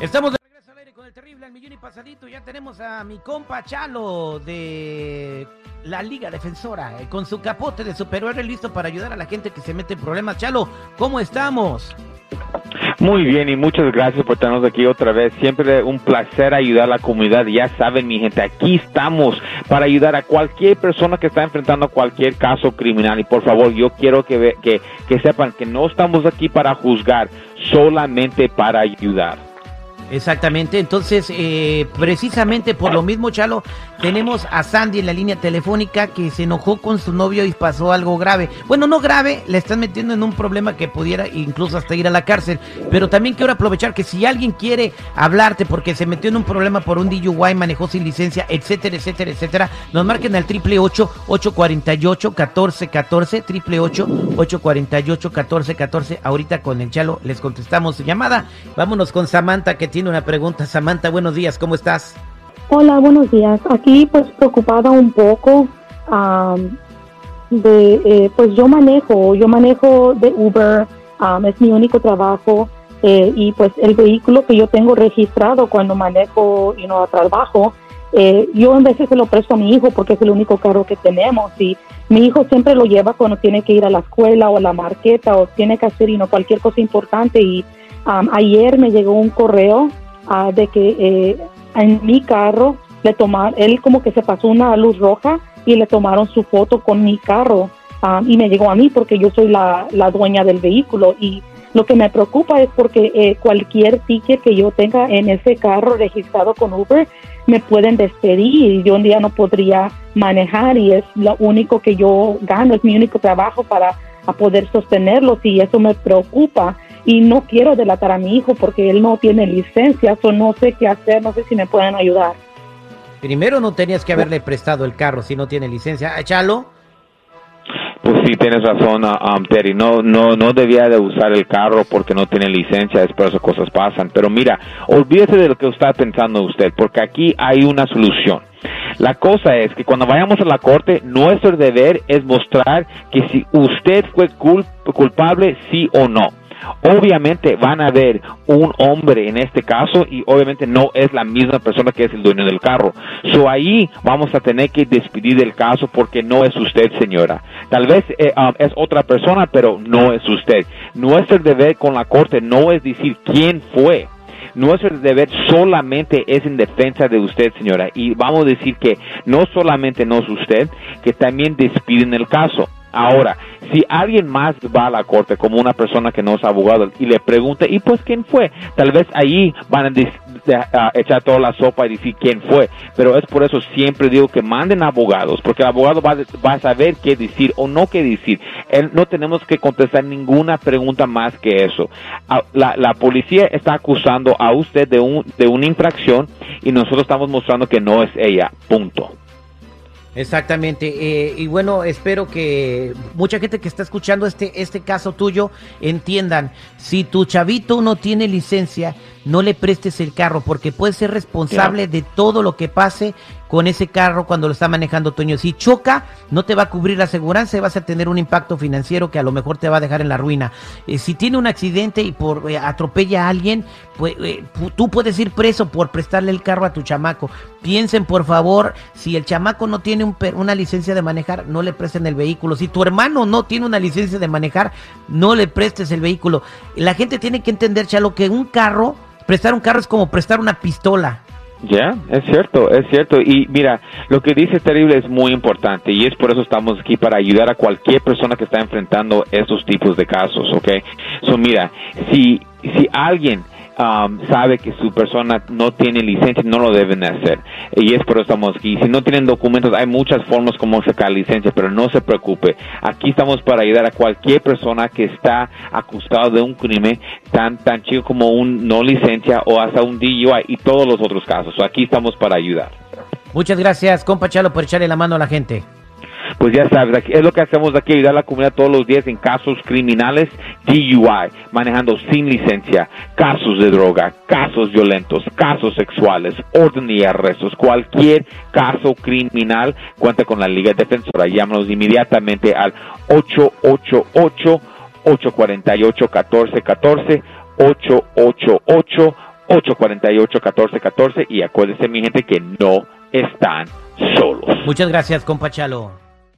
Estamos de regreso al aire con el terrible al millón y pasadito. Ya tenemos a mi compa Chalo de la Liga Defensora eh, con su capote de superhéroe listo para ayudar a la gente que se mete en problemas. Chalo, ¿cómo estamos? Muy bien y muchas gracias por tenernos aquí otra vez. Siempre un placer ayudar a la comunidad. Ya saben, mi gente, aquí estamos para ayudar a cualquier persona que está enfrentando cualquier caso criminal. Y por favor, yo quiero que, que, que sepan que no estamos aquí para juzgar, solamente para ayudar. Exactamente, entonces eh, precisamente por lo mismo, Chalo, tenemos a Sandy en la línea telefónica que se enojó con su novio y pasó algo grave. Bueno, no grave, le están metiendo en un problema que pudiera incluso hasta ir a la cárcel, pero también quiero aprovechar que si alguien quiere hablarte porque se metió en un problema por un DUI, manejó sin licencia, etcétera, etcétera, etcétera, nos marquen al triple ocho ocho cuarenta y ocho catorce catorce triple ocho ocho cuarenta y ocho catorce catorce. Ahorita con el Chalo les contestamos su llamada. Vámonos con Samantha que tiene una pregunta. Samantha, buenos días, ¿cómo estás? Hola, buenos días. Aquí pues preocupada un poco am, de, eh, pues yo manejo, yo manejo de Uber, am, es mi único trabajo eh, y pues el vehículo que yo tengo registrado cuando manejo y no a trabajo, eh, yo a veces se lo presto a mi hijo porque es el único carro que tenemos y mi hijo siempre lo lleva cuando tiene que ir a la escuela o a la marqueta o tiene que hacer y no cualquier cosa importante y am, ayer me llegó un correo ah, de que eh, en mi carro le tomaron, él como que se pasó una luz roja y le tomaron su foto con mi carro ah, y me llegó a mí porque yo soy la, la dueña del vehículo y lo que me preocupa es porque eh, cualquier ticket que yo tenga en ese carro registrado con Uber me pueden despedir y yo un día no podría manejar y es lo único que yo gano, es mi único trabajo para a poder sostenerlos y eso me preocupa y no quiero delatar a mi hijo porque él no tiene licencia, o no sé qué hacer, no sé si me pueden ayudar. Primero no tenías que haberle prestado el carro si no tiene licencia. Ah, Chalo, Pues sí, tienes razón, um, Terry. No, no, no debía de usar el carro porque no tiene licencia, es por eso cosas pasan. Pero mira, olvídese de lo que está pensando usted, porque aquí hay una solución. La cosa es que cuando vayamos a la corte, nuestro deber es mostrar que si usted fue cul- culpable, sí o no. Obviamente van a ver un hombre en este caso y obviamente no es la misma persona que es el dueño del carro. So ahí vamos a tener que despedir del caso porque no es usted, señora. Tal vez eh, um, es otra persona, pero no es usted. Nuestro deber con la corte no es decir quién fue. Nuestro deber solamente es en defensa de usted, señora. Y vamos a decir que no solamente no es usted, que también despiden el caso. Ahora, si alguien más va a la corte como una persona que no es abogado y le pregunta, ¿y pues quién fue? Tal vez ahí van a, echar toda la sopa y decir quién fue. Pero es por eso siempre digo que manden abogados, porque el abogado va, a- saber qué decir o no qué decir. Él, no tenemos que contestar ninguna pregunta más que eso. A- La, la policía está acusando a usted de, un, de una infracción y nosotros estamos mostrando que no es ella. Punto. Exactamente. eh, y bueno, espero que mucha gente que está escuchando este, este caso tuyo entiendan, si tu chavito no tiene licencia, no le prestes el carro porque puede ser responsable de todo lo que pase con ese carro cuando lo está manejando Toño. Si choca, no te va a cubrir la aseguranza y vas a tener un impacto financiero que a lo mejor te va a dejar en la ruina. Eh, si tiene un accidente y por eh, atropella a alguien, pues eh, tú puedes ir preso por prestarle el carro a tu chamaco. Piensen por favor, si el chamaco no tiene una licencia de manejar, no le presten el vehículo. Si tu hermano no tiene una licencia de manejar, no le prestes el vehículo. La gente tiene que entender, Chalo, que un carro, prestar un carro es como prestar una pistola. Ya, es cierto, es cierto. Y mira, lo que dice Terrible es muy importante y es por eso estamos aquí para ayudar a cualquier persona que está enfrentando estos tipos de casos, ¿ok? So, mira, si, si alguien um, sabe que su persona no tiene licencia, no lo deben de hacer. Y es por eso estamos aquí. Si no tienen documentos, hay muchas formas como sacar licencia, pero no se preocupe. Aquí estamos para ayudar a cualquier persona que está acusado de un crimen tan, tan chico como un no licencia o hasta un DUI y todos los otros casos. So, aquí estamos para ayudar. Muchas gracias, compa Chalo, por echarle la mano a la gente. Pues ya sabes, aquí- es lo que hacemos aquí, ayudar a la comunidad todos los días en casos criminales, DUI, manejando sin licencia, casos de droga, casos violentos, casos sexuales, orden y arrestos, cualquier caso criminal, cuenta con la Liga Defensora. Llámanos inmediatamente al 888 848 1414 888 848-1414 y acuérdense mi gente que no están solos. Muchas gracias, compa Chalo.